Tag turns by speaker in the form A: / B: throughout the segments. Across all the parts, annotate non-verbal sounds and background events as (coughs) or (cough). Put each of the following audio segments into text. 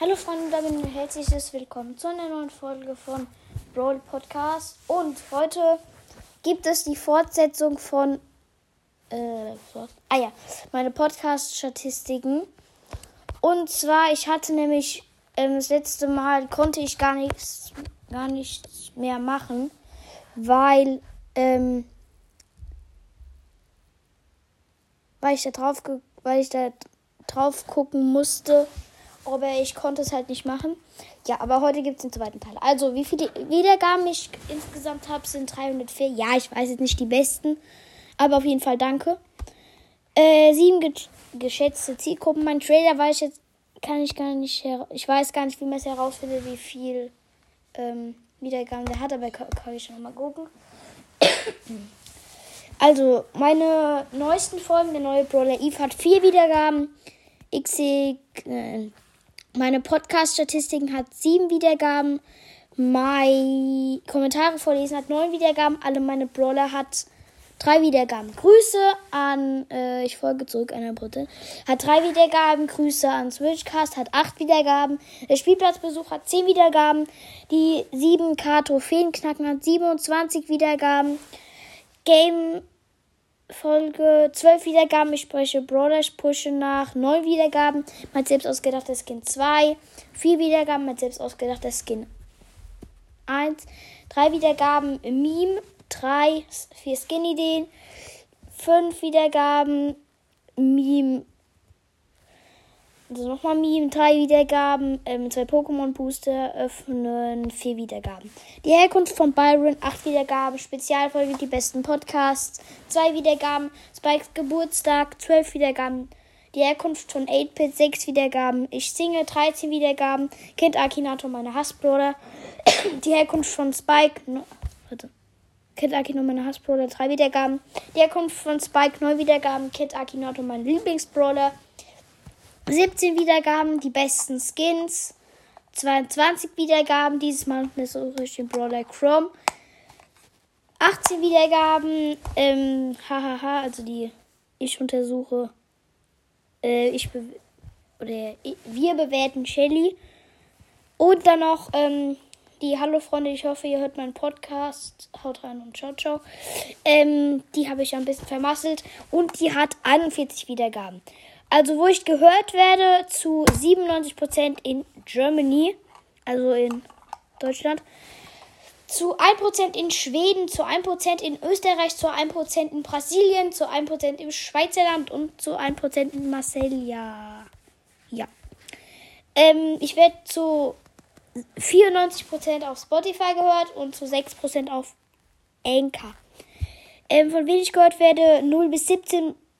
A: Hallo Freunde, damit ein herzliches Willkommen zu einer neuen Folge von Brawl Podcast. Und heute gibt es die Fortsetzung von. Äh, so. ah ja, meine Podcast-Statistiken. Und zwar, ich hatte nämlich ähm, das letzte Mal konnte ich gar nichts, gar nichts mehr machen, weil, ähm, weil ich da drauf, weil ich da drauf gucken musste aber ich konnte es halt nicht machen. Ja, aber heute gibt es den zweiten Teil. Also, wie viele Wiedergaben ich insgesamt habe, sind 304. Ja, ich weiß jetzt nicht die besten, aber auf jeden Fall danke. Äh, sieben ge geschätzte Zielgruppen. Mein Trailer weiß ich jetzt, kann ich gar nicht, ich weiß gar nicht, wie man es herausfindet, wie viel ähm, Wiedergaben der hat, aber kann, kann ich schon mal gucken. (coughs) Also, meine neuesten Folgen, der neue Brawler Eve hat vier Wiedergaben. Xig, äh, meine Podcast-Statistiken hat sieben Wiedergaben. Mein Kommentare vorlesen hat neun Wiedergaben. Alle meine Brawler hat drei Wiedergaben. Grüße an, äh, ich folge zurück einer Brütte. Hat drei Wiedergaben. Grüße an Switchcast hat acht Wiedergaben. Der Spielplatzbesuch hat zehn Wiedergaben. Die 7K Trophäenknacken hat 27 Wiedergaben. Game Folge 12 Wiedergaben. Ich spreche Brawler Sprüche nach. 9 Wiedergaben. Mein selbst ausgedachter Skin 2. 4 Wiedergaben. Mein selbst ausgedachter Skin 1. 3 Wiedergaben. Meme. 3. 4 Skin-Ideen. 5 Wiedergaben. Meme also nochmal Meme, drei Wiedergaben, ähm, zwei Pokémon-Booster öffnen, vier Wiedergaben. Die Herkunft von Byron, acht Wiedergaben, Spezialfolge, die besten Podcasts, zwei Wiedergaben, Spikes Geburtstag, zwölf Wiedergaben. Die Herkunft von 8-Bit, sechs Wiedergaben. Ich singe, 13 Wiedergaben. Kind Akinato, meine Hassbruder. (coughs) Die Herkunft von Spike, no, warte. Kid Akino, meine Hassbrawler, drei Wiedergaben. Die Herkunft von Spike, neun Wiedergaben. Kid Akinato, mein Lieblingsbrawler. 17 Wiedergaben, die besten Skins. 22 Wiedergaben, dieses Mal mit so richtig Brawler Chrome. 18 Wiedergaben, ähm, hahaha, also die ich untersuche. Äh, ich be oder wir bewerten Shelly. Und dann noch, ähm, die Hallo Freunde, ich hoffe, ihr hört meinen Podcast. Haut rein und ciao, ciao. Ähm, die habe ich ein bisschen vermasselt. Und die hat 41 Wiedergaben. Also, wo ich gehört werde, zu 97% in Germany, also in Deutschland, zu 1% in Schweden, zu 1% in Österreich, zu 1% in Brasilien, zu 1% im Schweizerland und zu 1% in Marseilla. Ja. Ähm, ich werde zu 94% auf Spotify gehört und zu 6% auf Anchor. Ähm, von wem ich gehört werde, 0 bis 17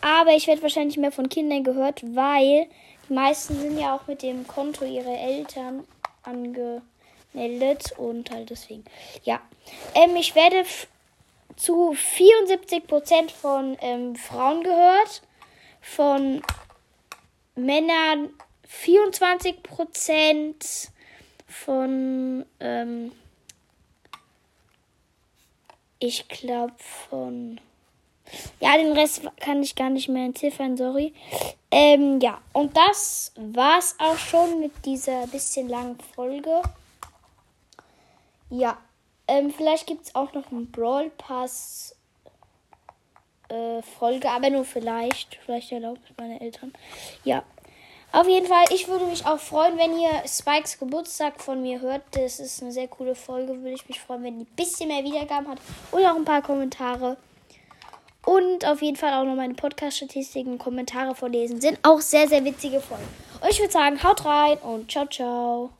A: aber ich werde wahrscheinlich mehr von Kindern gehört, weil die meisten sind ja auch mit dem Konto ihrer Eltern angemeldet und halt deswegen. Ja. Ähm, ich werde zu 74% von ähm, Frauen gehört, von Männern 24%, von ähm, ich glaube von ja, den Rest kann ich gar nicht mehr entziffern, sorry. Ähm, ja, und das war's auch schon mit dieser bisschen langen Folge. Ja, ähm, vielleicht gibt es auch noch einen Brawl Pass äh, Folge, aber nur vielleicht. Vielleicht erlaubt es meine Eltern. Ja. Auf jeden Fall, ich würde mich auch freuen, wenn ihr Spikes Geburtstag von mir hört. Das ist eine sehr coole Folge. Würde ich mich freuen, wenn die ein bisschen mehr Wiedergaben hat und auch ein paar Kommentare. Und auf jeden Fall auch noch meine Podcast-Statistiken, Kommentare vorlesen. Sind auch sehr, sehr witzige Folgen. Und ich würde sagen, haut rein und ciao, ciao.